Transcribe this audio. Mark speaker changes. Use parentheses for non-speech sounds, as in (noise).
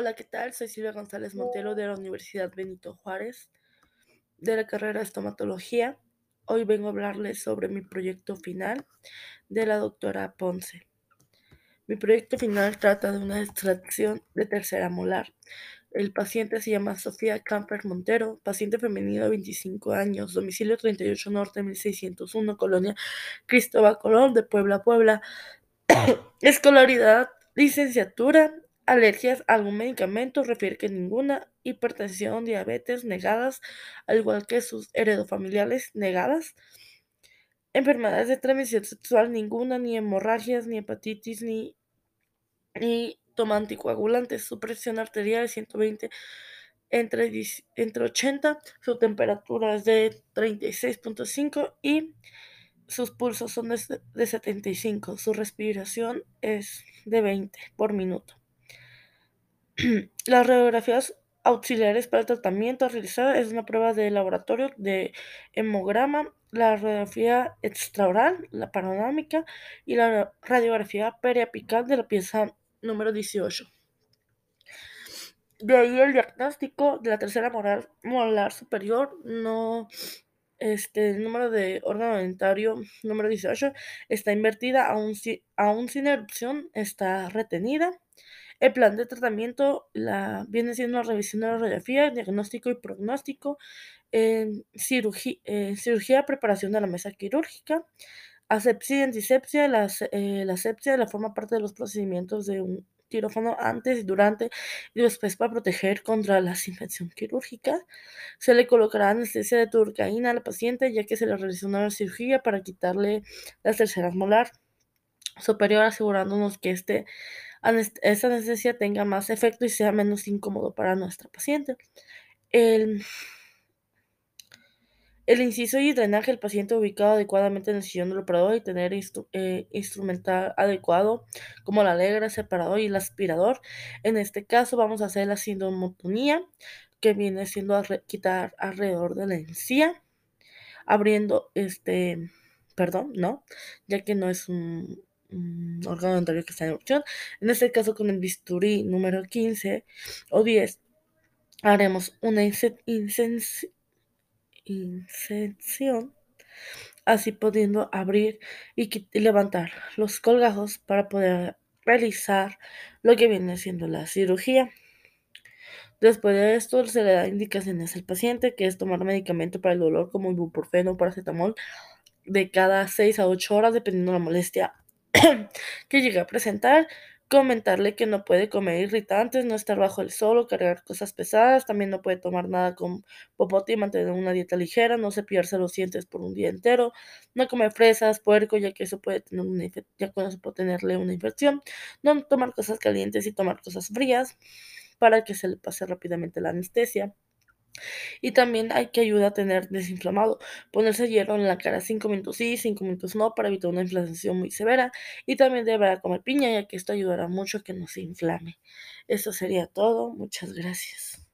Speaker 1: Hola, ¿qué tal? Soy Silvia González Montero de la Universidad Benito Juárez, de la carrera de estomatología. Hoy vengo a hablarles sobre mi proyecto final de la doctora Ponce. Mi proyecto final trata de una extracción de tercera molar. El paciente se llama Sofía Camper Montero, paciente femenino de 25 años, domicilio 38 Norte 1601, Colonia Cristóbal Colón de Puebla, Puebla. (coughs) Escolaridad, licenciatura Alergias a algún medicamento refiere que ninguna. Hipertensión, diabetes negadas, al igual que sus heredofamiliares negadas. Enfermedades de transmisión sexual ninguna, ni hemorragias, ni hepatitis, ni, ni toma. Su presión arterial es 120 entre, entre 80, su temperatura es de 36.5 y sus pulsos son de, de 75. Su respiración es de 20 por minuto. (clears throat) Las radiografías auxiliares para el tratamiento a realizar es una prueba de laboratorio de hemograma, la radiografía extraoral, la panorámica y la radiografía periapical de la pieza número 18. De ahí el diagnóstico de la tercera molar, molar superior, no, este, el número de órgano dentario número 18 está invertida, aún, aún sin erupción, está retenida. El plan de tratamiento viene siendo la revisión de la radiografía, diagnóstico y pronóstico, cirugía, cirugía, preparación de la mesa quirúrgica, asepsia y antisepsia. La, eh, la asepsia la forma parte de los procedimientos de un quirófano antes, durante y después para proteger contra la infección quirúrgica. Se le colocará anestesia de turcaína al paciente ya que se le realizó una cirugía para quitarle las terceras molar superior asegurándonos que este esta anestesia tenga más efecto y sea menos incómodo para nuestra paciente. El, el inciso y drenaje del paciente ubicado adecuadamente en el sillón del operador y tener eh, instrumental adecuado como la alegra, separador y el aspirador. En este caso vamos a hacer la sindomotonía que viene siendo a quitar alrededor de la encía, abriendo este, perdón, no, ya que no es un, órgano dentario que está en erupción. En este caso, con el bisturí número 15 o 10, haremos una inserción, así pudiendo abrir y, levantar los colgajos para poder realizar lo que viene siendo la cirugía. Después de esto, se le da indicaciones al paciente que es tomar medicamento para el dolor como ibuprofeno o paracetamol de cada 6 a 8 horas, dependiendo de la molestia (coughs) que llegue a presentar, comentarle que no puede comer irritantes, no estar bajo el sol o cargar cosas pesadas, también no puede tomar nada con popote y mantener una dieta ligera, no cepillarse los dientes por un día entero, no comer fresas, puerco, ya que eso puede tener una ya con eso puede tenerle una infección, no tomar cosas calientes y tomar cosas frías para que se le pase rápidamente la anestesia. Y también hay que ayudar a tener desinflamado. Ponerse hielo en la cara 5 minutos sí, 5 minutos no, para evitar una inflamación muy severa. Y también deberá comer piña, ya que esto ayudará mucho a que no se inflame. Eso sería todo. Muchas gracias.